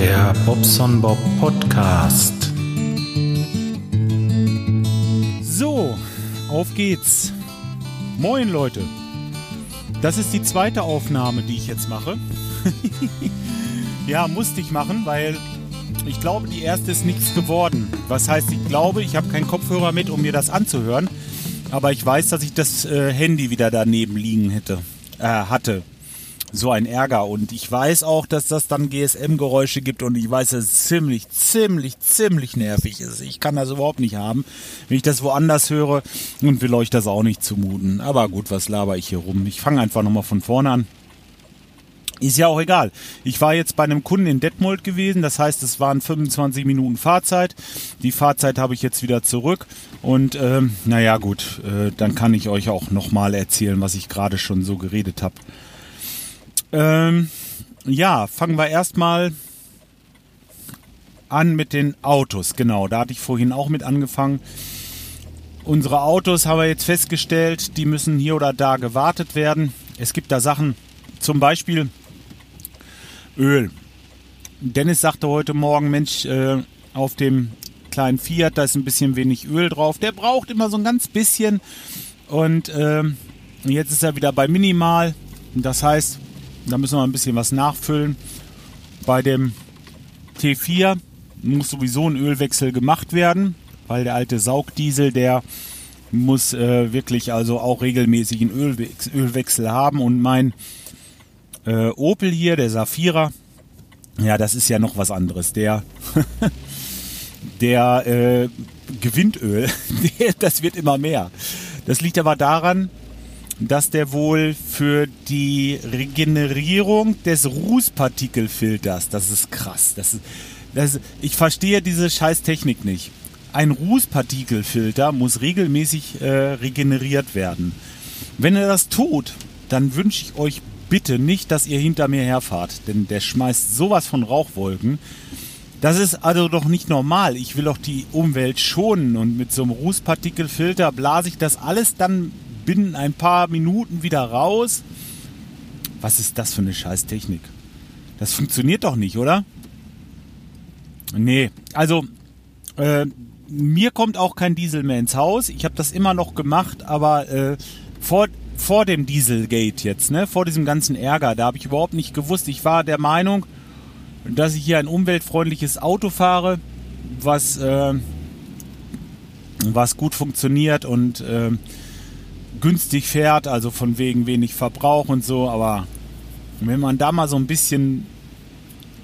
Der Bobson Bob Podcast. So, auf geht's. Moin Leute. Das ist die zweite Aufnahme, die ich jetzt mache. ja, musste ich machen, weil ich glaube, die erste ist nichts geworden. Was heißt, ich glaube, ich habe keinen Kopfhörer mit, um mir das anzuhören. Aber ich weiß, dass ich das äh, Handy wieder daneben liegen hätte, äh, hatte so ein Ärger. Und ich weiß auch, dass das dann GSM-Geräusche gibt und ich weiß, dass es ziemlich, ziemlich, ziemlich nervig ist. Ich kann das überhaupt nicht haben, wenn ich das woanders höre und will euch das auch nicht zumuten. Aber gut, was laber ich hier rum? Ich fange einfach nochmal von vorne an. Ist ja auch egal. Ich war jetzt bei einem Kunden in Detmold gewesen, das heißt, es waren 25 Minuten Fahrzeit. Die Fahrzeit habe ich jetzt wieder zurück und ähm, naja gut, äh, dann kann ich euch auch nochmal erzählen, was ich gerade schon so geredet habe. Ähm, ja, fangen wir erstmal an mit den Autos. Genau, da hatte ich vorhin auch mit angefangen. Unsere Autos haben wir jetzt festgestellt, die müssen hier oder da gewartet werden. Es gibt da Sachen, zum Beispiel Öl. Dennis sagte heute Morgen, Mensch, äh, auf dem kleinen Fiat, da ist ein bisschen wenig Öl drauf. Der braucht immer so ein ganz bisschen. Und äh, jetzt ist er wieder bei Minimal. Das heißt, da müssen wir ein bisschen was nachfüllen. Bei dem T4 muss sowieso ein Ölwechsel gemacht werden, weil der alte Saugdiesel, der muss äh, wirklich also auch regelmäßig einen Ölwechsel, Ölwechsel haben. Und mein äh, Opel hier, der Safira, ja, das ist ja noch was anderes. Der, der äh, gewinnt Öl, das wird immer mehr. Das liegt aber daran, dass der wohl für die Regenerierung des Rußpartikelfilters, das ist krass, das ist, das, ich verstehe diese Scheißtechnik nicht. Ein Rußpartikelfilter muss regelmäßig äh, regeneriert werden. Wenn er das tut, dann wünsche ich euch bitte nicht, dass ihr hinter mir herfahrt, denn der schmeißt sowas von Rauchwolken. Das ist also doch nicht normal. Ich will doch die Umwelt schonen und mit so einem Rußpartikelfilter blase ich das alles dann binnen ein paar Minuten wieder raus. Was ist das für eine Scheißtechnik? Das funktioniert doch nicht, oder? Nee, also äh, mir kommt auch kein Diesel mehr ins Haus. Ich habe das immer noch gemacht, aber äh, vor, vor dem Dieselgate jetzt, ne, vor diesem ganzen Ärger, da habe ich überhaupt nicht gewusst. Ich war der Meinung, dass ich hier ein umweltfreundliches Auto fahre, was, äh, was gut funktioniert und äh, günstig fährt, also von wegen wenig Verbrauch und so, aber wenn man da mal so ein bisschen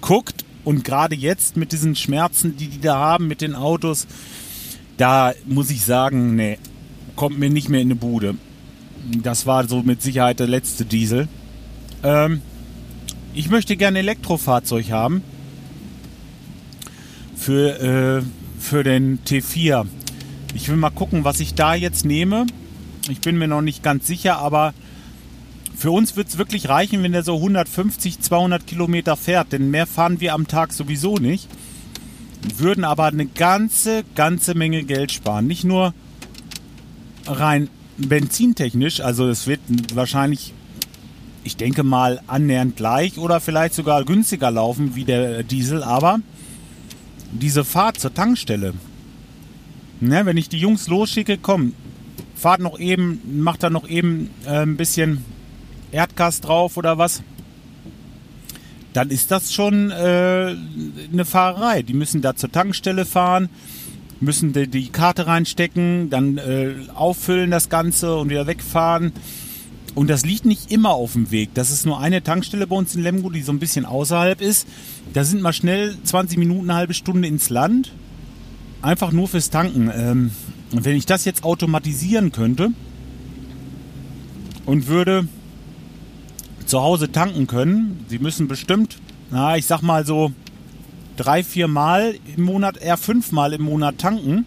guckt und gerade jetzt mit diesen Schmerzen, die die da haben mit den Autos, da muss ich sagen, nee, kommt mir nicht mehr in die Bude. Das war so mit Sicherheit der letzte Diesel. Ähm, ich möchte gerne Elektrofahrzeug haben für, äh, für den T4. Ich will mal gucken, was ich da jetzt nehme. Ich bin mir noch nicht ganz sicher, aber für uns wird es wirklich reichen, wenn er so 150, 200 Kilometer fährt, denn mehr fahren wir am Tag sowieso nicht. Würden aber eine ganze, ganze Menge Geld sparen. Nicht nur rein benzintechnisch, also es wird wahrscheinlich, ich denke mal, annähernd gleich oder vielleicht sogar günstiger laufen wie der Diesel, aber diese Fahrt zur Tankstelle, ne, wenn ich die Jungs losschicke, komm, fahrt noch eben, macht da noch eben äh, ein bisschen Erdgas drauf oder was, dann ist das schon äh, eine Fahrerei. Die müssen da zur Tankstelle fahren, müssen die, die Karte reinstecken, dann äh, auffüllen das Ganze und wieder wegfahren. Und das liegt nicht immer auf dem Weg. Das ist nur eine Tankstelle bei uns in Lemgo, die so ein bisschen außerhalb ist. Da sind mal schnell 20 Minuten, eine halbe Stunde ins Land. Einfach nur fürs Tanken. Ähm, wenn ich das jetzt automatisieren könnte und würde zu Hause tanken können, Sie müssen bestimmt, na, ich sag mal so drei, vier Mal im Monat, eher fünf Mal im Monat tanken.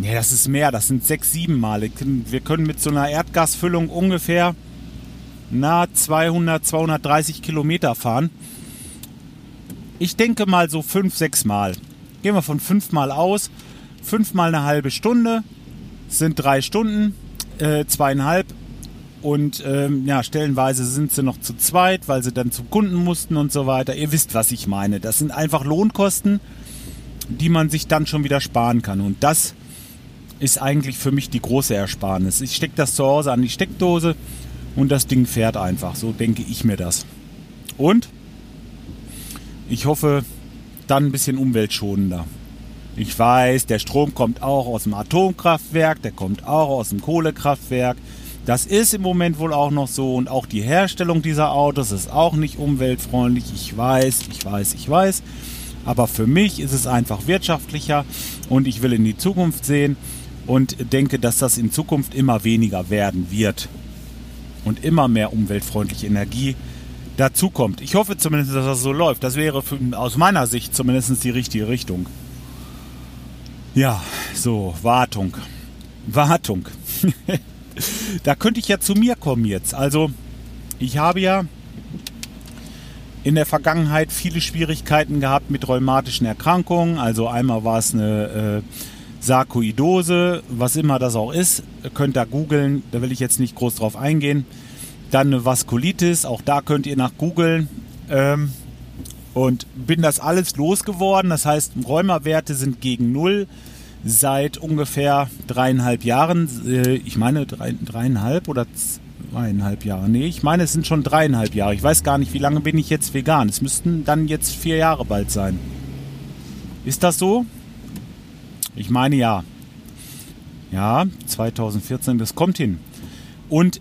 Ja, das ist mehr, das sind sechs, sieben Mal. Wir können mit so einer Erdgasfüllung ungefähr na 200, 230 Kilometer fahren. Ich denke mal so fünf, sechs Mal. Gehen wir von fünf Mal aus fünfmal eine halbe Stunde sind drei Stunden, äh, zweieinhalb. Und ähm, ja, stellenweise sind sie noch zu zweit, weil sie dann zum Kunden mussten und so weiter. Ihr wisst, was ich meine. Das sind einfach Lohnkosten, die man sich dann schon wieder sparen kann. Und das ist eigentlich für mich die große Ersparnis. Ich stecke das zu Hause an die Steckdose und das Ding fährt einfach. So denke ich mir das. Und ich hoffe, dann ein bisschen umweltschonender. Ich weiß, der Strom kommt auch aus dem Atomkraftwerk, der kommt auch aus dem Kohlekraftwerk. Das ist im Moment wohl auch noch so und auch die Herstellung dieser Autos ist auch nicht umweltfreundlich. Ich weiß, ich weiß, ich weiß. Aber für mich ist es einfach wirtschaftlicher und ich will in die Zukunft sehen und denke, dass das in Zukunft immer weniger werden wird und immer mehr umweltfreundliche Energie dazukommt. Ich hoffe zumindest, dass das so läuft. Das wäre für, aus meiner Sicht zumindest die richtige Richtung. Ja, so, Wartung. Wartung. da könnte ich ja zu mir kommen jetzt. Also, ich habe ja in der Vergangenheit viele Schwierigkeiten gehabt mit rheumatischen Erkrankungen. Also einmal war es eine äh, Sarkoidose, was immer das auch ist, könnt ihr googeln, da will ich jetzt nicht groß drauf eingehen. Dann eine Vaskulitis, auch da könnt ihr nach googeln. Ähm, und bin das alles losgeworden, das heißt, Rheumawerte sind gegen Null seit ungefähr dreieinhalb Jahren. Äh, ich meine drei, dreieinhalb oder zweieinhalb Jahre. Nee, ich meine, es sind schon dreieinhalb Jahre. Ich weiß gar nicht, wie lange bin ich jetzt vegan. Es müssten dann jetzt vier Jahre bald sein. Ist das so? Ich meine ja. Ja, 2014, das kommt hin. Und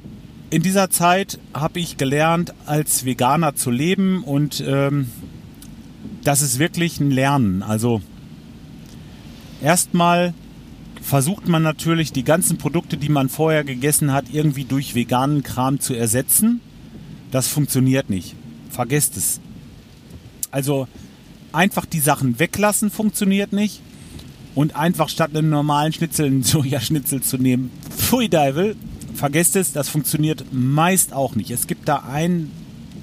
in dieser Zeit habe ich gelernt, als Veganer zu leben und ähm, das ist wirklich ein Lernen. Also erstmal versucht man natürlich die ganzen Produkte, die man vorher gegessen hat, irgendwie durch veganen Kram zu ersetzen. Das funktioniert nicht. Vergesst es. Also einfach die Sachen weglassen funktioniert nicht und einfach statt einem normalen Schnitzel einen Sojaschnitzel zu nehmen. Pfui Deivel, vergesst es, das funktioniert meist auch nicht. Es gibt da ein,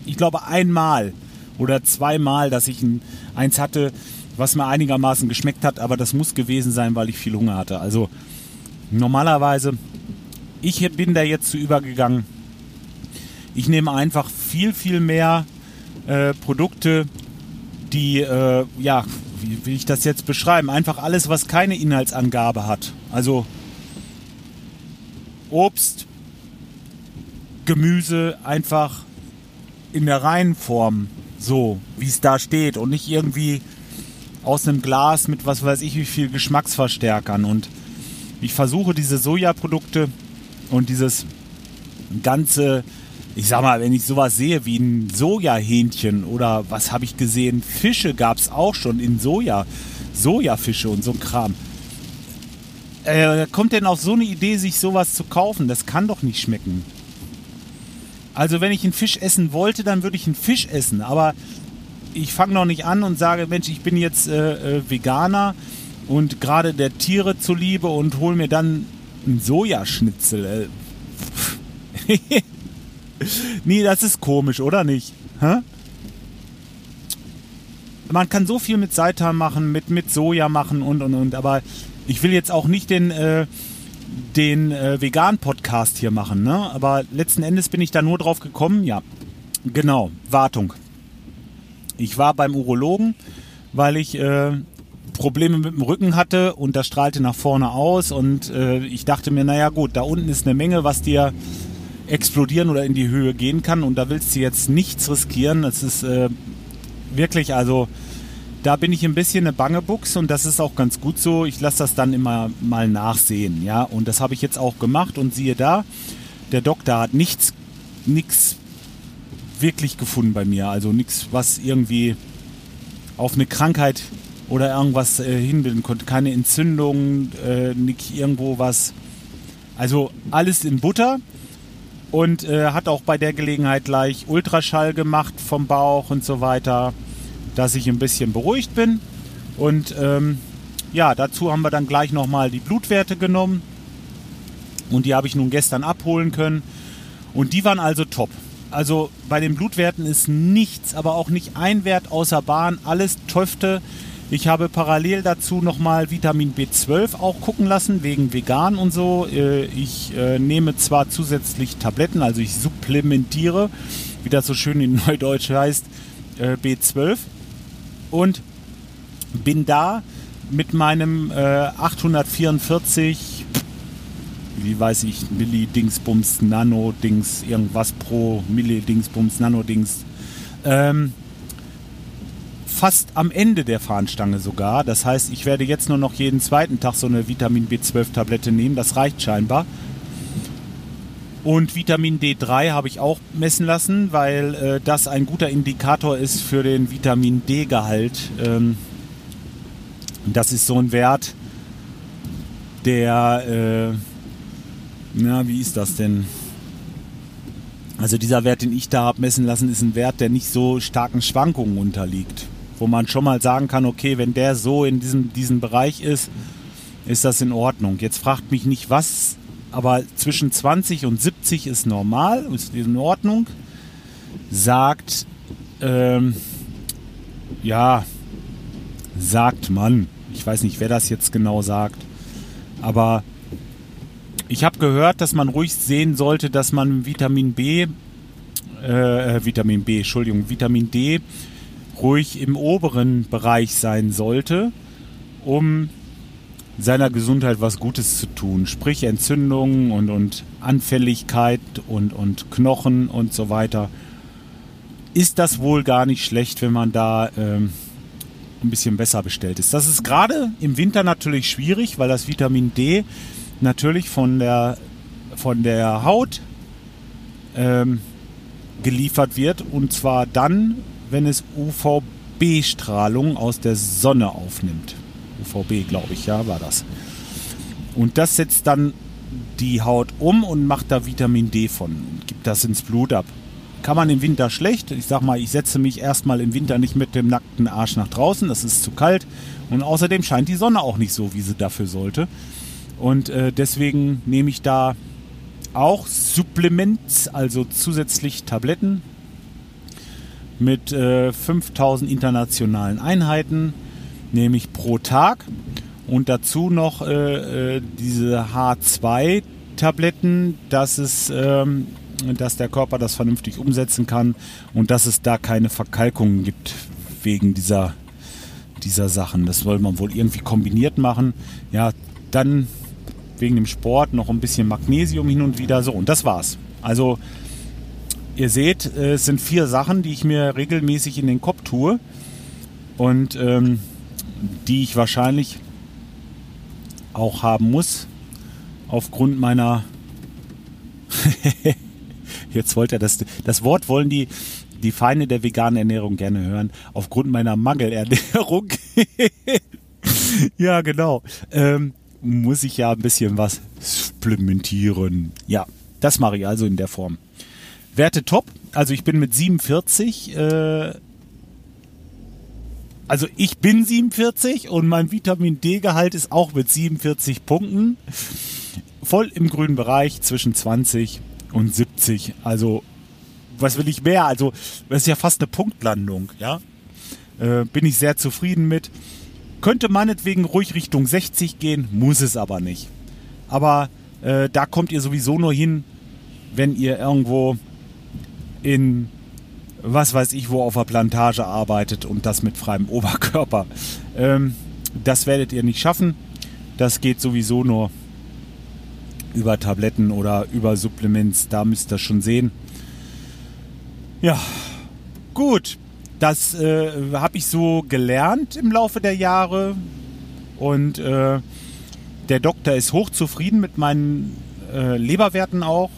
ich glaube einmal oder zweimal, dass ich ein, eins hatte, was mir einigermaßen geschmeckt hat, aber das muss gewesen sein, weil ich viel Hunger hatte. Also normalerweise, ich bin da jetzt zu übergegangen. Ich nehme einfach viel, viel mehr äh, Produkte, die äh, ja wie will ich das jetzt beschreiben? Einfach alles, was keine Inhaltsangabe hat. Also Obst, Gemüse einfach in der reinen Form, so wie es da steht und nicht irgendwie aus einem Glas mit was weiß ich wie viel Geschmacksverstärkern. Und ich versuche diese Sojaprodukte und dieses ganze ich sag mal, wenn ich sowas sehe wie ein Sojahähnchen oder was habe ich gesehen, Fische gab es auch schon in Soja, Sojafische und so ein Kram. Äh, kommt denn auf so eine Idee, sich sowas zu kaufen? Das kann doch nicht schmecken. Also wenn ich einen Fisch essen wollte, dann würde ich einen Fisch essen. Aber ich fange noch nicht an und sage, Mensch, ich bin jetzt äh, äh, Veganer und gerade der Tiere zuliebe und hole mir dann einen Sojaschnitzel. Äh. nee, das ist komisch, oder nicht? Hä? Man kann so viel mit Seitan machen, mit, mit Soja machen und und und, aber ich will jetzt auch nicht den, äh, den äh, Vegan-Podcast hier machen, ne? Aber letzten Endes bin ich da nur drauf gekommen, ja. Genau, Wartung. Ich war beim Urologen, weil ich äh, Probleme mit dem Rücken hatte und das strahlte nach vorne aus und äh, ich dachte mir, naja gut, da unten ist eine Menge, was dir explodieren oder in die Höhe gehen kann. Und da willst du jetzt nichts riskieren. Es ist äh, wirklich, also da bin ich ein bisschen eine Bangebuchs und das ist auch ganz gut so. Ich lasse das dann immer mal nachsehen, ja. Und das habe ich jetzt auch gemacht und siehe da, der Doktor hat nichts, nichts wirklich gefunden bei mir. Also nichts, was irgendwie auf eine Krankheit oder irgendwas äh, hinbilden konnte. Keine Entzündung, äh, nicht irgendwo was. Also alles in Butter und äh, hat auch bei der Gelegenheit gleich Ultraschall gemacht vom Bauch und so weiter, dass ich ein bisschen beruhigt bin. Und ähm, ja, dazu haben wir dann gleich nochmal die Blutwerte genommen und die habe ich nun gestern abholen können und die waren also top. Also bei den Blutwerten ist nichts, aber auch nicht ein Wert außer Bahn, alles Töfte. Ich habe parallel dazu nochmal Vitamin B12 auch gucken lassen, wegen vegan und so. Äh, ich äh, nehme zwar zusätzlich Tabletten, also ich supplementiere, wie das so schön in Neudeutsch heißt, äh, B12 und bin da mit meinem 844 wie weiß ich, Milli-Dingsbums, Nano-Dings, irgendwas pro Milli-Dingsbums, Nano-Dings. Ähm, fast am Ende der Fahnenstange sogar. Das heißt, ich werde jetzt nur noch jeden zweiten Tag so eine Vitamin B12-Tablette nehmen. Das reicht scheinbar. Und Vitamin D3 habe ich auch messen lassen, weil äh, das ein guter Indikator ist für den Vitamin D-Gehalt. Ähm, das ist so ein Wert, der äh, na, wie ist das denn? Also dieser Wert, den ich da habe messen lassen, ist ein Wert, der nicht so starken Schwankungen unterliegt. Wo man schon mal sagen kann, okay, wenn der so in diesem, diesem Bereich ist, ist das in Ordnung. Jetzt fragt mich nicht was, aber zwischen 20 und 70 ist normal, ist in Ordnung. Sagt, ähm, ja, sagt man. Ich weiß nicht, wer das jetzt genau sagt. Aber ich habe gehört, dass man ruhig sehen sollte, dass man Vitamin B, äh, äh, Vitamin B, Entschuldigung, Vitamin D ruhig im oberen Bereich sein sollte, um seiner Gesundheit was Gutes zu tun. Sprich Entzündungen und, und Anfälligkeit und, und Knochen und so weiter. Ist das wohl gar nicht schlecht, wenn man da ähm, ein bisschen besser bestellt ist. Das ist gerade im Winter natürlich schwierig, weil das Vitamin D natürlich von der, von der Haut ähm, geliefert wird und zwar dann, wenn es UVB-Strahlung aus der Sonne aufnimmt. UVB, glaube ich, ja, war das. Und das setzt dann die Haut um und macht da Vitamin D von und gibt das ins Blut ab. Kann man im Winter schlecht. Ich sag mal, ich setze mich erstmal im Winter nicht mit dem nackten Arsch nach draußen, das ist zu kalt. Und außerdem scheint die Sonne auch nicht so, wie sie dafür sollte. Und äh, deswegen nehme ich da auch Supplements, also zusätzlich Tabletten mit äh, 5000 internationalen Einheiten, nehme ich pro Tag. Und dazu noch äh, äh diese H2-Tabletten, dass, es, ähm, dass der Körper das vernünftig umsetzen kann und dass es da keine Verkalkungen gibt wegen dieser, dieser Sachen. Das soll man wohl irgendwie kombiniert machen. Ja, dann wegen dem Sport noch ein bisschen Magnesium hin und wieder. So, und das war's. Also, ihr seht, es sind vier Sachen, die ich mir regelmäßig in den Kopf tue und ähm, die ich wahrscheinlich auch haben muss, aufgrund meiner. Jetzt wollte er das. Das Wort wollen die, die Feinde der veganen Ernährung gerne hören. Aufgrund meiner Mangelernährung. ja, genau. Ähm, muss ich ja ein bisschen was supplementieren. Ja, das mache ich also in der Form. Werte top. Also ich bin mit 47. Äh, also ich bin 47 und mein Vitamin D-Gehalt ist auch mit 47 Punkten. Voll im grünen Bereich zwischen 20 und 70. Also was will ich mehr? Also das ist ja fast eine Punktlandung. Ja, äh, bin ich sehr zufrieden mit. Könnte meinetwegen ruhig Richtung 60 gehen, muss es aber nicht. Aber äh, da kommt ihr sowieso nur hin, wenn ihr irgendwo in was weiß ich wo auf der Plantage arbeitet und das mit freiem Oberkörper. Ähm, das werdet ihr nicht schaffen. Das geht sowieso nur über Tabletten oder über Supplements. Da müsst ihr schon sehen. Ja, gut. Das äh, habe ich so gelernt im Laufe der Jahre. Und äh, der Doktor ist hochzufrieden mit meinen äh, Leberwerten auch.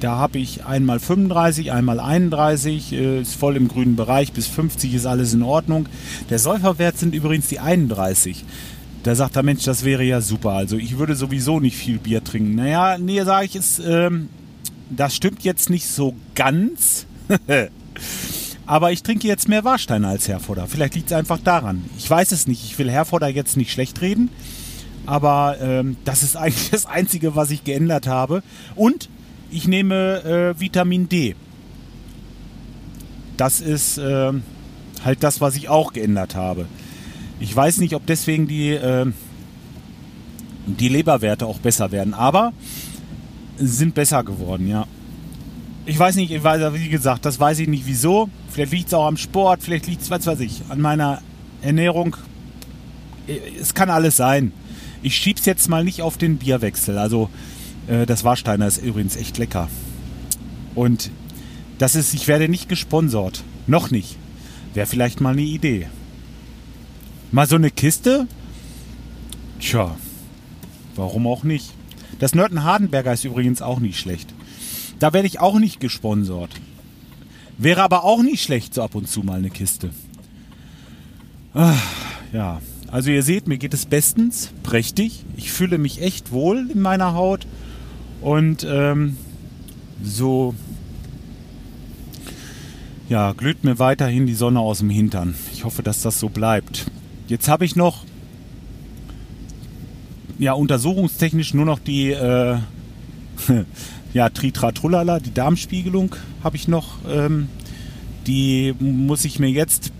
Da habe ich einmal 35, einmal 31, äh, ist voll im grünen Bereich, bis 50 ist alles in Ordnung. Der Säuferwert sind übrigens die 31. Da sagt der Mensch, das wäre ja super. Also ich würde sowieso nicht viel Bier trinken. Naja, nee, sage ich, ist, ähm, das stimmt jetzt nicht so ganz. Aber ich trinke jetzt mehr Warsteiner als Herforder. Vielleicht liegt es einfach daran. Ich weiß es nicht. Ich will Herforder jetzt nicht schlecht reden. Aber ähm, das ist eigentlich das Einzige, was ich geändert habe. Und ich nehme äh, Vitamin D. Das ist äh, halt das, was ich auch geändert habe. Ich weiß nicht, ob deswegen die, äh, die Leberwerte auch besser werden, aber sind besser geworden, ja. Ich weiß nicht, wie gesagt, das weiß ich nicht wieso. Vielleicht liegt es auch am Sport, vielleicht liegt es, was weiß ich, an meiner Ernährung. Es kann alles sein. Ich schieb's jetzt mal nicht auf den Bierwechsel. Also äh, das Warsteiner ist übrigens echt lecker. Und das ist, ich werde nicht gesponsert. Noch nicht. Wäre vielleicht mal eine Idee. Mal so eine Kiste? Tja, warum auch nicht? Das Nörten Hardenberger ist übrigens auch nicht schlecht. Da werde ich auch nicht gesponsert. Wäre aber auch nicht schlecht, so ab und zu mal eine Kiste. Ach, ja, also ihr seht, mir geht es bestens, prächtig. Ich fühle mich echt wohl in meiner Haut. Und ähm, so ja, glüht mir weiterhin die Sonne aus dem Hintern. Ich hoffe, dass das so bleibt. Jetzt habe ich noch ja untersuchungstechnisch nur noch die äh, ja Tritratrullala, die Darmspiegelung habe ich noch. Ähm, die muss ich mir jetzt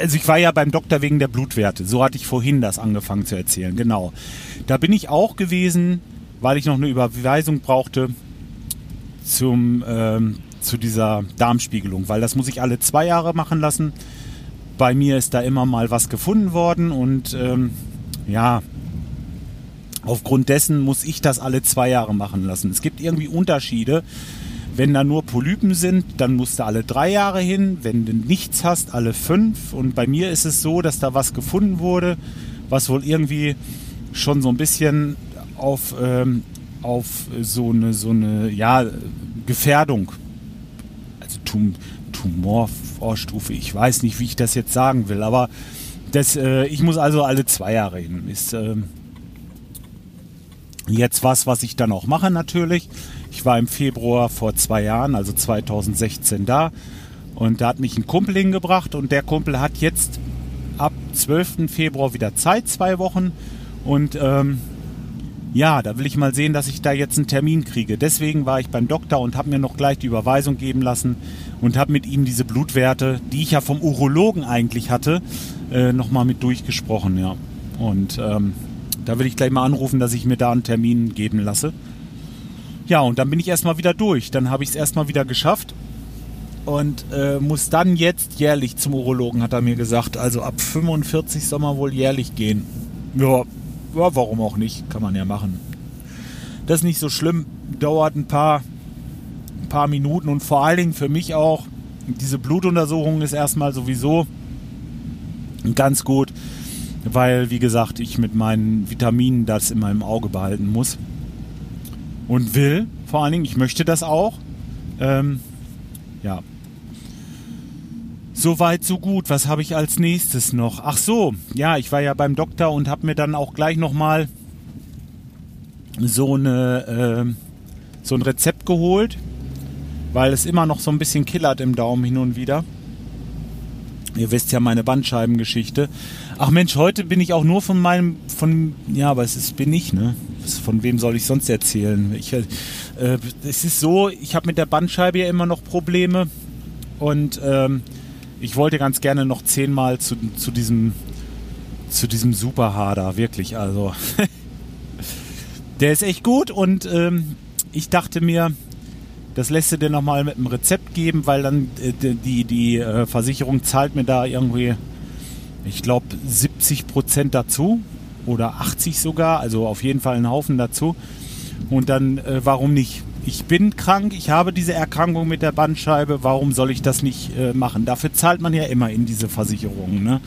also ich war ja beim Doktor wegen der Blutwerte. So hatte ich vorhin das angefangen zu erzählen. Genau. Da bin ich auch gewesen, weil ich noch eine Überweisung brauchte zum, ähm, zu dieser Darmspiegelung, weil das muss ich alle zwei Jahre machen lassen. Bei mir ist da immer mal was gefunden worden und ähm, ja, aufgrund dessen muss ich das alle zwei Jahre machen lassen. Es gibt irgendwie Unterschiede. Wenn da nur Polypen sind, dann musst du alle drei Jahre hin. Wenn du nichts hast, alle fünf. Und bei mir ist es so, dass da was gefunden wurde, was wohl irgendwie schon so ein bisschen auf, ähm, auf so eine, so eine ja, Gefährdung, also Tum Tumorvorstufe, ich weiß nicht, wie ich das jetzt sagen will, aber das, äh, ich muss also alle zwei Jahre hin. Ist äh, jetzt was, was ich dann auch mache natürlich. Ich war im Februar vor zwei Jahren, also 2016 da. Und da hat mich ein Kumpel hingebracht und der Kumpel hat jetzt ab 12. Februar wieder Zeit, zwei Wochen. Und ähm, ja, da will ich mal sehen, dass ich da jetzt einen Termin kriege. Deswegen war ich beim Doktor und habe mir noch gleich die Überweisung geben lassen und habe mit ihm diese Blutwerte, die ich ja vom Urologen eigentlich hatte, äh, nochmal mit durchgesprochen. Ja. Und ähm, da will ich gleich mal anrufen, dass ich mir da einen Termin geben lasse. Ja, und dann bin ich erstmal wieder durch. Dann habe ich es erstmal wieder geschafft und äh, muss dann jetzt jährlich zum Urologen, hat er mir gesagt. Also ab 45 soll man wohl jährlich gehen. Ja, ja, warum auch nicht? Kann man ja machen. Das ist nicht so schlimm, dauert ein paar, ein paar Minuten und vor allen Dingen für mich auch, diese Blutuntersuchung ist erstmal sowieso ganz gut, weil, wie gesagt, ich mit meinen Vitaminen das immer im Auge behalten muss und will. Vor allen Dingen, ich möchte das auch. Ähm, ja. Soweit, so gut. Was habe ich als nächstes noch? Ach so, ja, ich war ja beim Doktor und habe mir dann auch gleich nochmal so, äh, so ein Rezept geholt, weil es immer noch so ein bisschen killert im Daumen hin und wieder. Ihr wisst ja meine Bandscheibengeschichte. Ach Mensch, heute bin ich auch nur von meinem, von, ja, aber es ist, bin ich, ne? Von wem soll ich sonst erzählen? Ich, äh, es ist so, ich habe mit der Bandscheibe ja immer noch Probleme und ähm, ich wollte ganz gerne noch zehnmal zu, zu diesem, zu diesem Superharder, wirklich, also. der ist echt gut und ähm, ich dachte mir, das lässt du dir nochmal mit einem Rezept geben, weil dann äh, die, die äh, Versicherung zahlt mir da irgendwie, ich glaube, 70 Prozent dazu oder 80 sogar, also auf jeden Fall einen Haufen dazu. Und dann, äh, warum nicht? Ich bin krank, ich habe diese Erkrankung mit der Bandscheibe, warum soll ich das nicht äh, machen? Dafür zahlt man ja immer in diese Versicherung. Ne?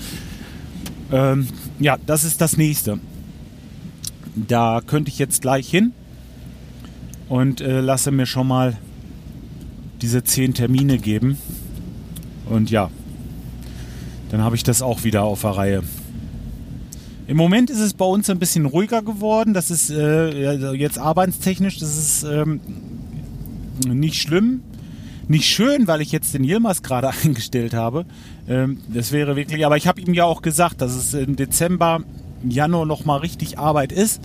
Ähm, ja, das ist das nächste. Da könnte ich jetzt gleich hin und äh, lasse mir schon mal diese zehn Termine geben. Und ja, dann habe ich das auch wieder auf der Reihe. Im Moment ist es bei uns ein bisschen ruhiger geworden. Das ist äh, jetzt arbeitstechnisch, das ist ähm, nicht schlimm. Nicht schön, weil ich jetzt den Yilmaz gerade eingestellt habe. Ähm, das wäre wirklich, aber ich habe ihm ja auch gesagt, dass es im Dezember, Januar nochmal richtig Arbeit ist.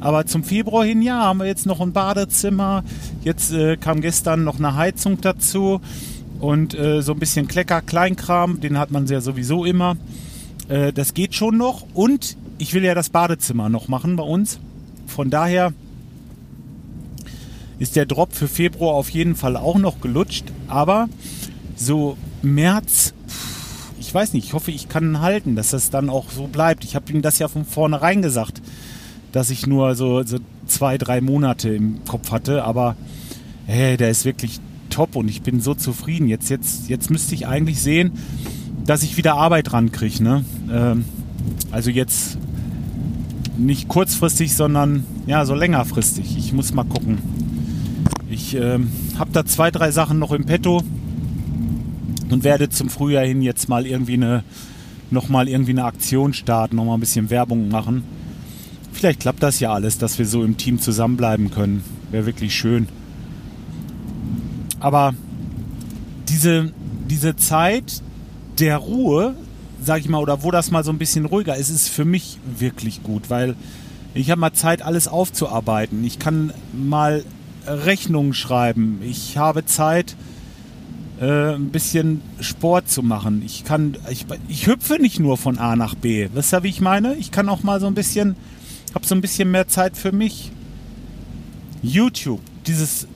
Aber zum Februar hin, ja, haben wir jetzt noch ein Badezimmer. Jetzt äh, kam gestern noch eine Heizung dazu und äh, so ein bisschen Klecker, Kleinkram, den hat man ja sowieso immer. Äh, das geht schon noch. Und ich will ja das Badezimmer noch machen bei uns. Von daher ist der Drop für Februar auf jeden Fall auch noch gelutscht. Aber so März, ich weiß nicht, ich hoffe, ich kann halten, dass das dann auch so bleibt. Ich habe ihm das ja von vornherein gesagt, dass ich nur so, so zwei, drei Monate im Kopf hatte. Aber hey, der ist wirklich top und ich bin so zufrieden. Jetzt, jetzt, jetzt müsste ich eigentlich sehen, dass ich wieder Arbeit rankriege. Ne? Ähm, also jetzt nicht kurzfristig, sondern ja, so längerfristig. Ich muss mal gucken. Ich ähm, habe da zwei, drei Sachen noch im Petto und werde zum Frühjahr hin jetzt mal irgendwie eine noch mal irgendwie eine Aktion starten, noch mal ein bisschen Werbung machen. Vielleicht klappt das ja alles, dass wir so im Team zusammenbleiben können. Wäre wirklich schön. Aber diese, diese Zeit der Ruhe, sag ich mal, oder wo das mal so ein bisschen ruhiger ist, ist für mich wirklich gut, weil ich habe mal Zeit, alles aufzuarbeiten. Ich kann mal Rechnungen schreiben. Ich habe Zeit, äh, ein bisschen Sport zu machen. Ich kann, ich, ich hüpfe nicht nur von A nach B. Wisst ihr, wie ich meine? Ich kann auch mal so ein bisschen, habe so ein bisschen mehr Zeit für mich. YouTube, dieses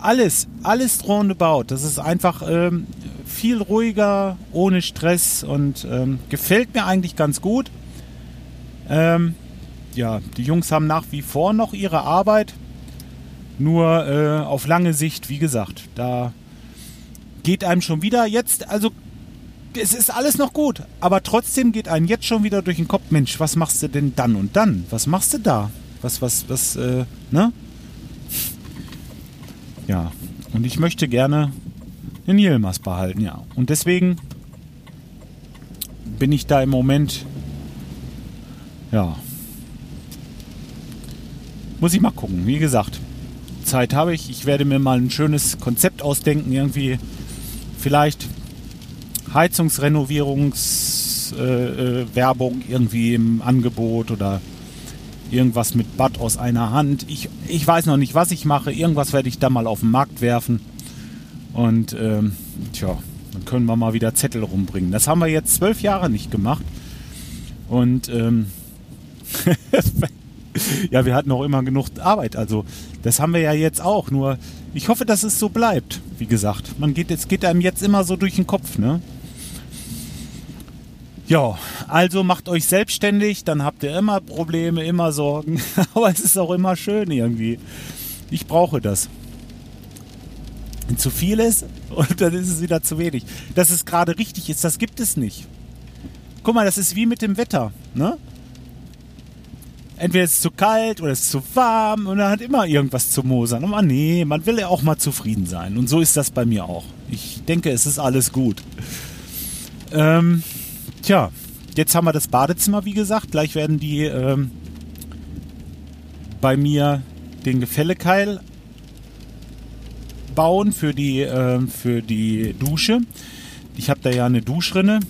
alles, alles roundabout. Das ist einfach ähm, viel ruhiger, ohne Stress und ähm, gefällt mir eigentlich ganz gut. Ähm, ja, die Jungs haben nach wie vor noch ihre Arbeit. Nur äh, auf lange Sicht, wie gesagt, da geht einem schon wieder jetzt, also es ist alles noch gut, aber trotzdem geht einem jetzt schon wieder durch den Kopf, Mensch, was machst du denn dann und dann? Was machst du da? Was, was, was, äh, ne? Ja, und ich möchte gerne den Yilmaz behalten, ja. Und deswegen bin ich da im Moment, ja, muss ich mal gucken. Wie gesagt, Zeit habe ich. Ich werde mir mal ein schönes Konzept ausdenken, irgendwie vielleicht Heizungsrenovierungswerbung äh, äh, irgendwie im Angebot oder irgendwas mit Bad aus einer Hand. Ich, ich weiß noch nicht, was ich mache. Irgendwas werde ich da mal auf den Markt werfen. Und ähm, tja, dann können wir mal wieder Zettel rumbringen. Das haben wir jetzt zwölf Jahre nicht gemacht. Und ähm, ja, wir hatten auch immer genug Arbeit. Also das haben wir ja jetzt auch. Nur ich hoffe, dass es so bleibt. Wie gesagt, man geht, es geht einem jetzt immer so durch den Kopf, ne? Ja, also macht euch selbstständig, dann habt ihr immer Probleme, immer Sorgen, aber es ist auch immer schön irgendwie. Ich brauche das. Zu viel ist und dann ist es wieder zu wenig. Dass es gerade richtig ist, das gibt es nicht. Guck mal, das ist wie mit dem Wetter, ne? Entweder ist es zu kalt oder es ist zu warm und dann hat immer irgendwas zu mosern. Aber nee, man will ja auch mal zufrieden sein. Und so ist das bei mir auch. Ich denke, es ist alles gut. Ähm, Tja, jetzt haben wir das Badezimmer, wie gesagt. Gleich werden die ähm, bei mir den Gefällekeil bauen für die, äh, für die Dusche. Ich habe da ja eine Duschrinne.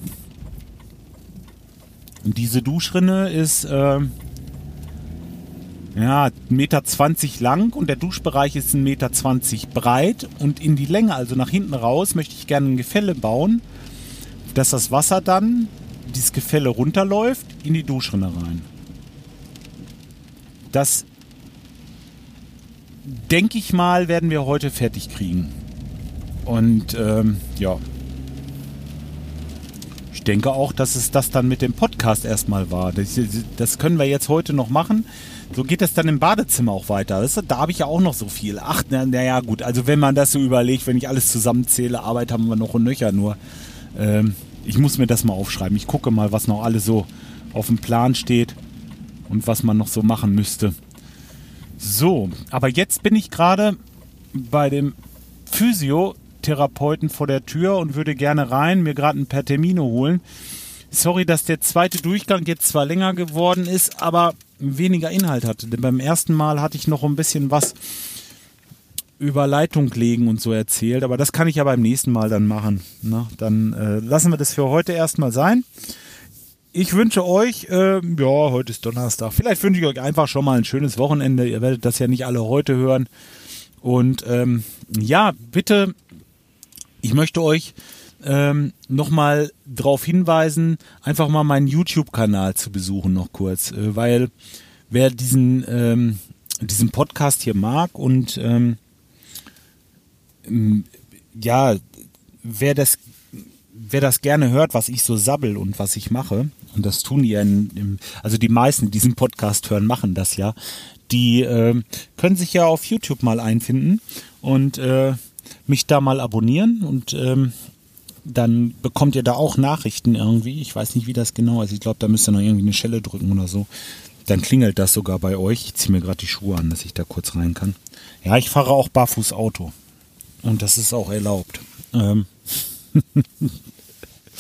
Und diese Duschrinne ist äh, ja, 1,20 Meter lang und der Duschbereich ist 1,20 Meter breit. Und in die Länge, also nach hinten raus, möchte ich gerne ein Gefälle bauen, dass das Wasser dann dieses Gefälle runterläuft, in die Duschrinne rein. Das denke ich mal, werden wir heute fertig kriegen. Und ähm, ja. Ich denke auch, dass es das dann mit dem Podcast erstmal war. Das, das können wir jetzt heute noch machen. So geht es dann im Badezimmer auch weiter. Das, da habe ich ja auch noch so viel. Ach, naja, na gut. Also wenn man das so überlegt, wenn ich alles zusammenzähle, Arbeit haben wir noch und nöcher. Nur ähm, ich muss mir das mal aufschreiben. Ich gucke mal, was noch alles so auf dem Plan steht und was man noch so machen müsste. So, aber jetzt bin ich gerade bei dem Physiotherapeuten vor der Tür und würde gerne rein, mir gerade ein per Termine holen. Sorry, dass der zweite Durchgang jetzt zwar länger geworden ist, aber weniger Inhalt hatte. Denn beim ersten Mal hatte ich noch ein bisschen was über Leitung legen und so erzählt, aber das kann ich ja beim nächsten Mal dann machen. Na, dann äh, lassen wir das für heute erstmal sein. Ich wünsche euch, äh, ja, heute ist Donnerstag, vielleicht wünsche ich euch einfach schon mal ein schönes Wochenende. Ihr werdet das ja nicht alle heute hören. Und ähm, ja, bitte, ich möchte euch ähm, nochmal darauf hinweisen, einfach mal meinen YouTube-Kanal zu besuchen noch kurz, äh, weil wer diesen, ähm, diesen Podcast hier mag und ähm, ja, wer das, wer das gerne hört, was ich so sabbel und was ich mache, und das tun ja, also die meisten, die diesen Podcast hören, machen das ja, die äh, können sich ja auf YouTube mal einfinden und äh, mich da mal abonnieren und ähm, dann bekommt ihr da auch Nachrichten irgendwie. Ich weiß nicht, wie das genau ist. Ich glaube, da müsst ihr noch irgendwie eine Schelle drücken oder so. Dann klingelt das sogar bei euch. Ich ziehe mir gerade die Schuhe an, dass ich da kurz rein kann. Ja, ich fahre auch barfuß Auto. Und das ist auch erlaubt. Ähm.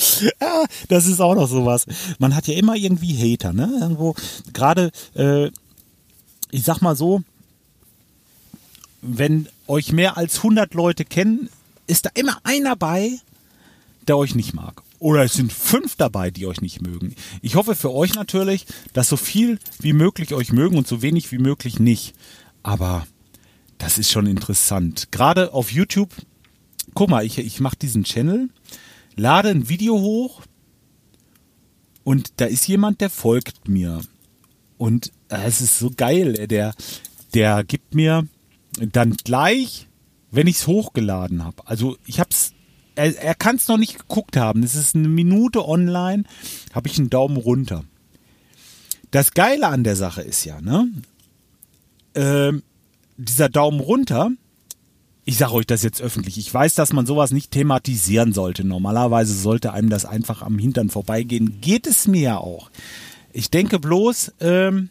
ja, das ist auch noch sowas. Man hat ja immer irgendwie Hater, ne? Irgendwo, gerade, äh, ich sag mal so, wenn euch mehr als 100 Leute kennen, ist da immer einer bei, der euch nicht mag. Oder es sind fünf dabei, die euch nicht mögen. Ich hoffe für euch natürlich, dass so viel wie möglich euch mögen und so wenig wie möglich nicht. Aber das ist schon interessant. Gerade auf YouTube, guck mal, ich, ich mache diesen Channel, lade ein Video hoch und da ist jemand, der folgt mir. Und äh, es ist so geil, der, der gibt mir dann gleich, wenn ich es hochgeladen habe. Also ich habe es er, er kann es noch nicht geguckt haben. Es ist eine Minute online, habe ich einen Daumen runter. Das Geile an der Sache ist ja, ne? Ähm, dieser Daumen runter, ich sage euch das jetzt öffentlich, ich weiß, dass man sowas nicht thematisieren sollte. Normalerweise sollte einem das einfach am Hintern vorbeigehen. Geht es mir ja auch. Ich denke bloß, ähm,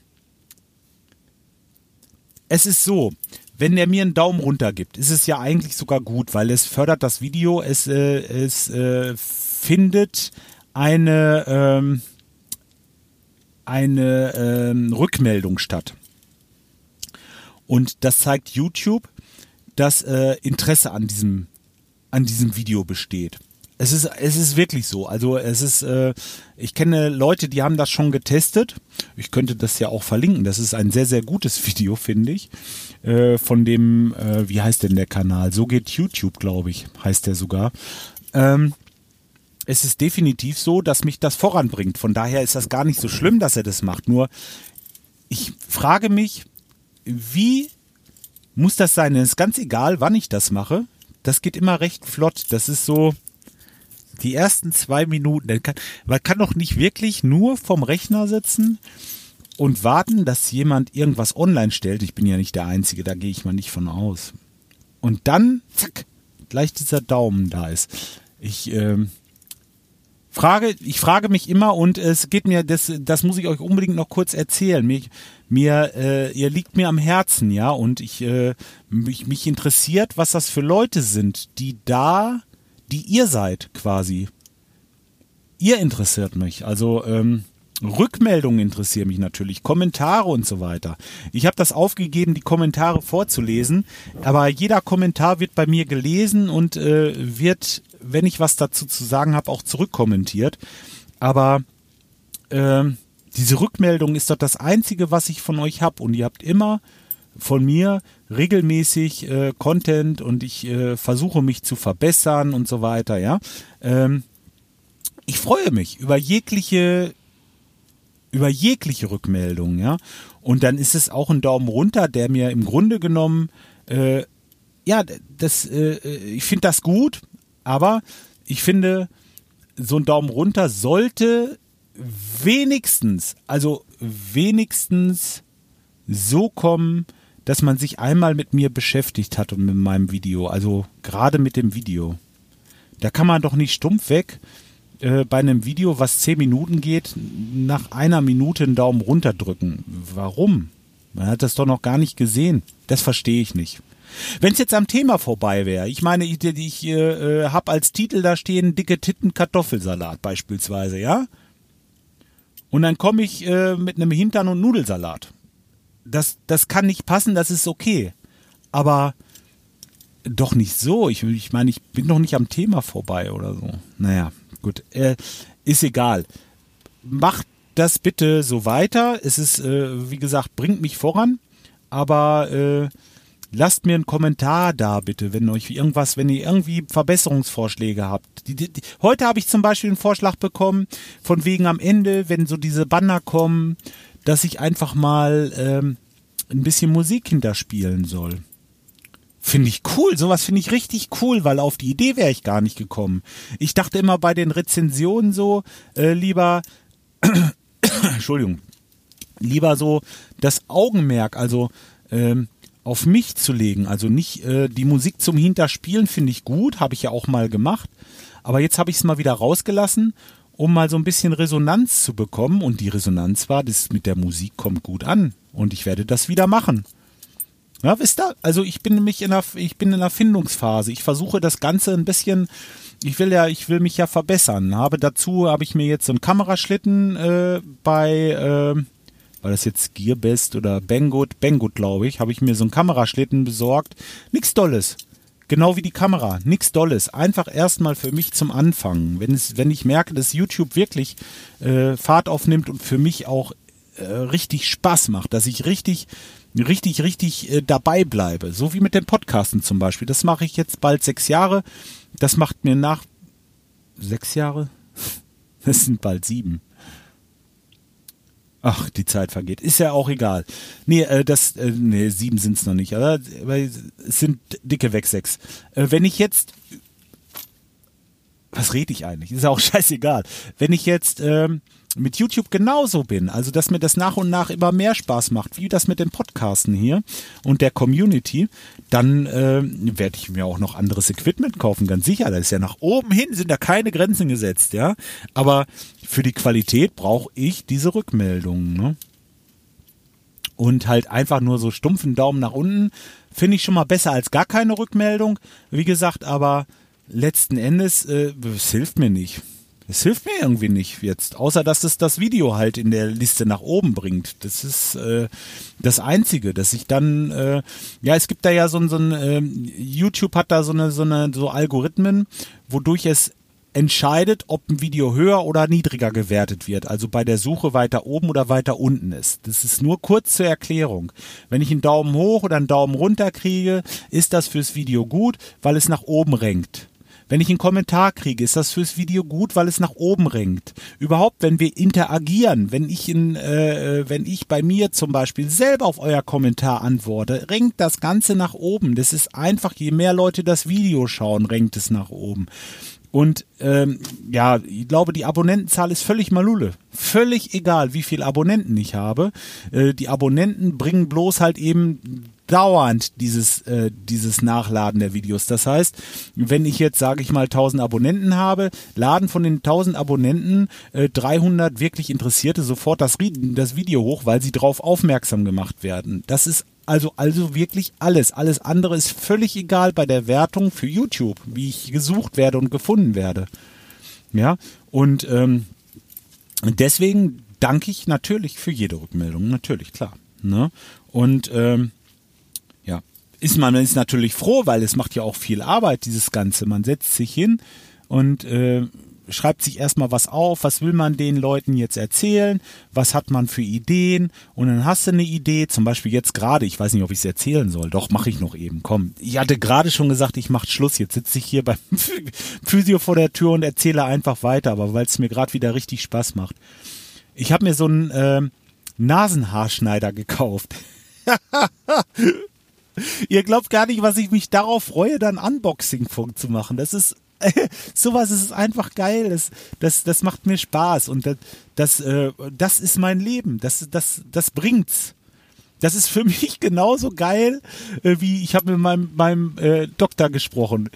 es ist so, wenn er mir einen Daumen runter gibt, ist es ja eigentlich sogar gut, weil es fördert das Video, es, äh, es äh, findet eine, ähm, eine ähm, Rückmeldung statt. Und das zeigt YouTube, dass äh, Interesse an diesem, an diesem Video besteht. Es ist, es ist wirklich so. Also es ist, äh, ich kenne Leute, die haben das schon getestet. Ich könnte das ja auch verlinken. Das ist ein sehr, sehr gutes Video, finde ich. Äh, von dem, äh, wie heißt denn der Kanal? So geht YouTube, glaube ich, heißt der sogar. Ähm, es ist definitiv so, dass mich das voranbringt. Von daher ist das gar nicht so schlimm, dass er das macht. Nur ich frage mich, wie muss das sein? Es ist ganz egal, wann ich das mache. Das geht immer recht flott. Das ist so, die ersten zwei Minuten, kann, man kann doch nicht wirklich nur vom Rechner sitzen und warten, dass jemand irgendwas online stellt. Ich bin ja nicht der Einzige, da gehe ich mal nicht von aus. Und dann, zack, gleich dieser Daumen da ist. Ich ähm, frage, ich frage mich immer und es geht mir, das, das muss ich euch unbedingt noch kurz erzählen. Mir, mir äh, ihr liegt mir am Herzen, ja, und ich äh, mich, mich interessiert, was das für Leute sind, die da die ihr seid quasi. Ihr interessiert mich. Also ähm, Rückmeldungen interessieren mich natürlich, Kommentare und so weiter. Ich habe das aufgegeben, die Kommentare vorzulesen, aber jeder Kommentar wird bei mir gelesen und äh, wird, wenn ich was dazu zu sagen habe, auch zurückkommentiert. Aber äh, diese Rückmeldung ist doch das Einzige, was ich von euch habe und ihr habt immer von mir regelmäßig äh, Content und ich äh, versuche mich zu verbessern und so weiter, ja. Ähm, ich freue mich über jegliche über jegliche Rückmeldung, ja. Und dann ist es auch ein Daumen runter, der mir im Grunde genommen, äh, ja, das, äh, ich finde das gut, aber ich finde, so ein Daumen runter sollte wenigstens, also wenigstens so kommen, dass man sich einmal mit mir beschäftigt hat und mit meinem Video, also gerade mit dem Video. Da kann man doch nicht stumpf weg äh, bei einem Video, was zehn Minuten geht, nach einer Minute einen Daumen runter drücken. Warum? Man hat das doch noch gar nicht gesehen. Das verstehe ich nicht. Wenn es jetzt am Thema vorbei wäre, ich meine, ich, ich äh, äh habe als Titel da stehen dicke Titten Kartoffelsalat beispielsweise, ja? Und dann komme ich äh, mit einem Hintern und Nudelsalat das, das kann nicht passen, das ist okay. Aber doch nicht so. Ich, ich meine, ich bin noch nicht am Thema vorbei oder so. Naja, gut. Äh, ist egal. Macht das bitte so weiter. Es ist, äh, wie gesagt, bringt mich voran. Aber äh, lasst mir einen Kommentar da, bitte, wenn euch irgendwas, wenn ihr irgendwie Verbesserungsvorschläge habt. Die, die, heute habe ich zum Beispiel einen Vorschlag bekommen, von wegen am Ende, wenn so diese Banner kommen, dass ich einfach mal ähm, ein bisschen Musik hinterspielen soll. Finde ich cool, sowas finde ich richtig cool, weil auf die Idee wäre ich gar nicht gekommen. Ich dachte immer bei den Rezensionen so, äh, lieber, Entschuldigung, lieber so das Augenmerk, also ähm, auf mich zu legen. Also nicht äh, die Musik zum Hinterspielen finde ich gut, habe ich ja auch mal gemacht. Aber jetzt habe ich es mal wieder rausgelassen, um mal so ein bisschen Resonanz zu bekommen. Und die Resonanz war, das mit der Musik kommt gut an. Und ich werde das wieder machen. Ja, wisst ihr? Also ich bin nämlich in der, ich bin in der Findungsphase. Ich versuche das Ganze ein bisschen, ich will ja, ich will mich ja verbessern. Habe dazu, habe ich mir jetzt so einen Kameraschlitten äh, bei, äh, war das jetzt Gearbest oder Banggood? Banggood, glaube ich, habe ich mir so einen Kameraschlitten besorgt. Nix Dolles. Genau wie die Kamera. Nix Dolles. Einfach erstmal für mich zum Anfangen. Wenn es, wenn ich merke, dass YouTube wirklich äh, Fahrt aufnimmt und für mich auch äh, richtig Spaß macht, dass ich richtig, richtig, richtig äh, dabei bleibe. So wie mit den Podcasten zum Beispiel. Das mache ich jetzt bald sechs Jahre. Das macht mir nach sechs Jahre. Das sind bald sieben. Ach, die Zeit vergeht. Ist ja auch egal. Nee, äh, das, äh, nee, sieben sind's noch nicht, aber es sind dicke weg sechs. Äh, wenn ich jetzt, was rede ich eigentlich? Ist ja auch scheißegal. Wenn ich jetzt ähm, mit YouTube genauso bin, also dass mir das nach und nach immer mehr Spaß macht, wie das mit den Podcasten hier und der Community, dann äh, werde ich mir auch noch anderes Equipment kaufen, ganz sicher. Da ist ja nach oben hin, sind da keine Grenzen gesetzt, ja. Aber für die Qualität brauche ich diese Rückmeldungen, ne? Und halt einfach nur so stumpfen Daumen nach unten finde ich schon mal besser als gar keine Rückmeldung. Wie gesagt, aber letzten Endes, äh, es hilft mir nicht. Es hilft mir irgendwie nicht jetzt, außer dass es das Video halt in der Liste nach oben bringt. Das ist äh, das Einzige, dass ich dann, äh, ja, es gibt da ja so, so ein, äh, YouTube hat da so eine, so eine, so Algorithmen, wodurch es entscheidet, ob ein Video höher oder niedriger gewertet wird, also bei der Suche weiter oben oder weiter unten ist. Das ist nur kurz zur Erklärung. Wenn ich einen Daumen hoch oder einen Daumen runter kriege, ist das fürs Video gut, weil es nach oben renkt. Wenn ich einen Kommentar kriege, ist das fürs Video gut, weil es nach oben renkt. Überhaupt, wenn wir interagieren, wenn ich in, äh, wenn ich bei mir zum Beispiel selber auf euer Kommentar antworte, renkt das Ganze nach oben. Das ist einfach, je mehr Leute das Video schauen, renkt es nach oben. Und ähm, ja, ich glaube, die Abonnentenzahl ist völlig malule. Völlig egal, wie viele Abonnenten ich habe. Äh, die Abonnenten bringen bloß halt eben dauernd dieses, äh, dieses Nachladen der Videos. Das heißt, wenn ich jetzt, sage ich mal, 1000 Abonnenten habe, laden von den 1000 Abonnenten äh, 300 wirklich Interessierte sofort das, das Video hoch, weil sie darauf aufmerksam gemacht werden. Das ist also, also wirklich alles. Alles andere ist völlig egal bei der Wertung für YouTube, wie ich gesucht werde und gefunden werde. Ja, und ähm, deswegen danke ich natürlich für jede Rückmeldung, natürlich, klar. Ne? Und ähm, ist man ist natürlich froh, weil es macht ja auch viel Arbeit, dieses Ganze. Man setzt sich hin und äh, schreibt sich erstmal was auf, was will man den Leuten jetzt erzählen, was hat man für Ideen und dann hast du eine Idee, zum Beispiel jetzt gerade, ich weiß nicht, ob ich es erzählen soll, doch mache ich noch eben, komm. Ich hatte gerade schon gesagt, ich mache Schluss, jetzt sitze ich hier beim Physio vor der Tür und erzähle einfach weiter, aber weil es mir gerade wieder richtig Spaß macht. Ich habe mir so einen äh, Nasenhaarschneider gekauft. Ihr glaubt gar nicht, was ich mich darauf freue, dann Unboxing-Funk zu machen. Das ist sowas ist einfach geil. Das, das, das macht mir Spaß und das, das, äh, das ist mein Leben. Das, das, das bringt's. Das ist für mich genauso geil, äh, wie ich habe mit meinem, meinem äh, Doktor gesprochen.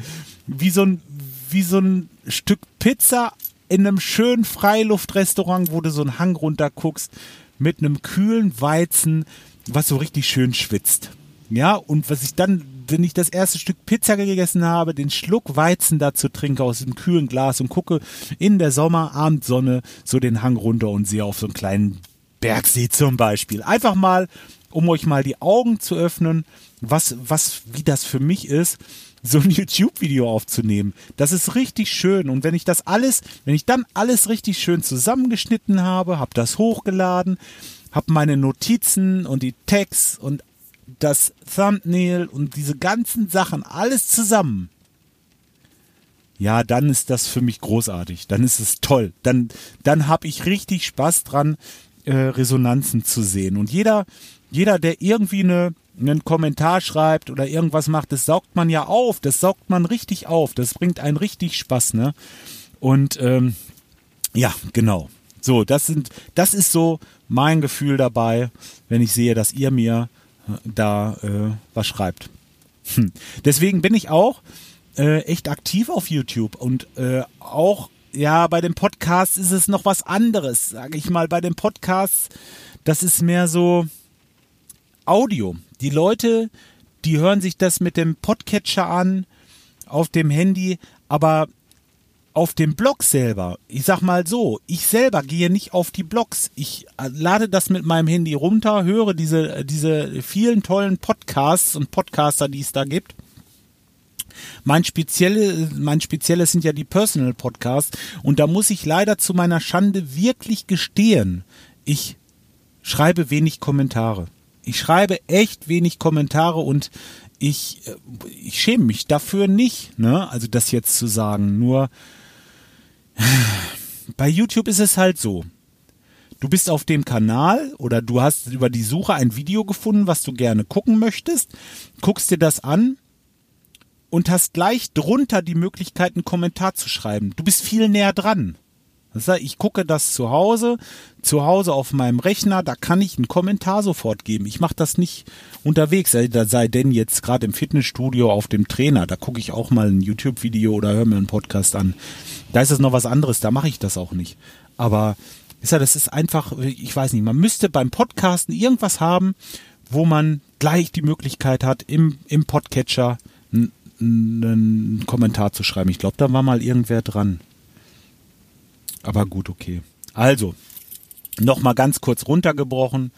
Wie so ein, wie so ein Stück Pizza in einem schönen Freiluftrestaurant, wo du so einen Hang runter guckst, mit einem kühlen Weizen, was so richtig schön schwitzt. Ja, und was ich dann wenn ich das erste Stück Pizza gegessen habe, den Schluck Weizen dazu trinke aus dem kühlen Glas und gucke in der Sommerabendsonne so den Hang runter und sehe auf so einen kleinen Bergsee zum Beispiel. Einfach mal, um euch mal die Augen zu öffnen, was, was, wie das für mich ist, so ein YouTube-Video aufzunehmen. Das ist richtig schön. Und wenn ich das alles, wenn ich dann alles richtig schön zusammengeschnitten habe, habe das hochgeladen, habe meine Notizen und die Tags und das Thumbnail und diese ganzen Sachen, alles zusammen, ja, dann ist das für mich großartig. Dann ist es toll. Dann, dann habe ich richtig Spaß dran, äh, Resonanzen zu sehen. Und jeder, jeder, der irgendwie eine, einen Kommentar schreibt oder irgendwas macht, das saugt man ja auf. Das saugt man richtig auf. Das bringt einen richtig Spaß, ne? Und ähm, ja, genau. So, das sind, das ist so mein Gefühl dabei, wenn ich sehe, dass ihr mir da äh, was schreibt. Hm. Deswegen bin ich auch äh, echt aktiv auf YouTube und äh, auch ja bei dem Podcast ist es noch was anderes, sage ich mal. Bei dem Podcast, das ist mehr so Audio. Die Leute, die hören sich das mit dem Podcatcher an auf dem Handy, aber auf dem Blog selber, ich sag mal so, ich selber gehe nicht auf die Blogs. Ich äh, lade das mit meinem Handy runter, höre diese, diese vielen tollen Podcasts und Podcaster, die es da gibt. Mein spezielle, mein spezielles sind ja die Personal Podcasts und da muss ich leider zu meiner Schande wirklich gestehen, ich schreibe wenig Kommentare. Ich schreibe echt wenig Kommentare und ich, äh, ich schäme mich dafür nicht, ne? Also das jetzt zu sagen. Nur bei YouTube ist es halt so. Du bist auf dem Kanal oder du hast über die Suche ein Video gefunden, was du gerne gucken möchtest, guckst dir das an und hast gleich drunter die Möglichkeit, einen Kommentar zu schreiben. Du bist viel näher dran. Das heißt, ich gucke das zu Hause, zu Hause auf meinem Rechner, da kann ich einen Kommentar sofort geben. Ich mache das nicht unterwegs, da sei denn jetzt gerade im Fitnessstudio auf dem Trainer, da gucke ich auch mal ein YouTube-Video oder höre mir einen Podcast an. Da ist es noch was anderes, da mache ich das auch nicht. Aber ist ja, das ist einfach, ich weiß nicht, man müsste beim Podcasten irgendwas haben, wo man gleich die Möglichkeit hat, im, im Podcatcher einen Kommentar zu schreiben. Ich glaube, da war mal irgendwer dran. Aber gut, okay. Also, nochmal ganz kurz runtergebrochen.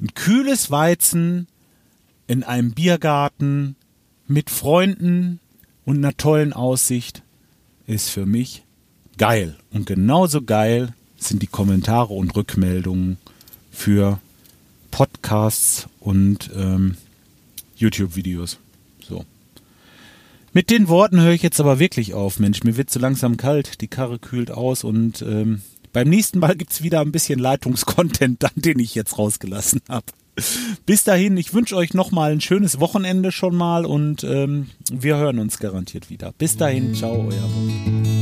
Ein kühles Weizen in einem Biergarten mit Freunden und einer tollen Aussicht ist für mich geil. Und genauso geil sind die Kommentare und Rückmeldungen für Podcasts und ähm, YouTube-Videos. So. Mit den Worten höre ich jetzt aber wirklich auf, Mensch. Mir wird so langsam kalt, die Karre kühlt aus und ähm, beim nächsten Mal gibt's wieder ein bisschen Leitungskontent, den ich jetzt rausgelassen habe. Bis dahin, ich wünsche euch nochmal ein schönes Wochenende schon mal und ähm, wir hören uns garantiert wieder. Bis dahin, ciao, euer Bob.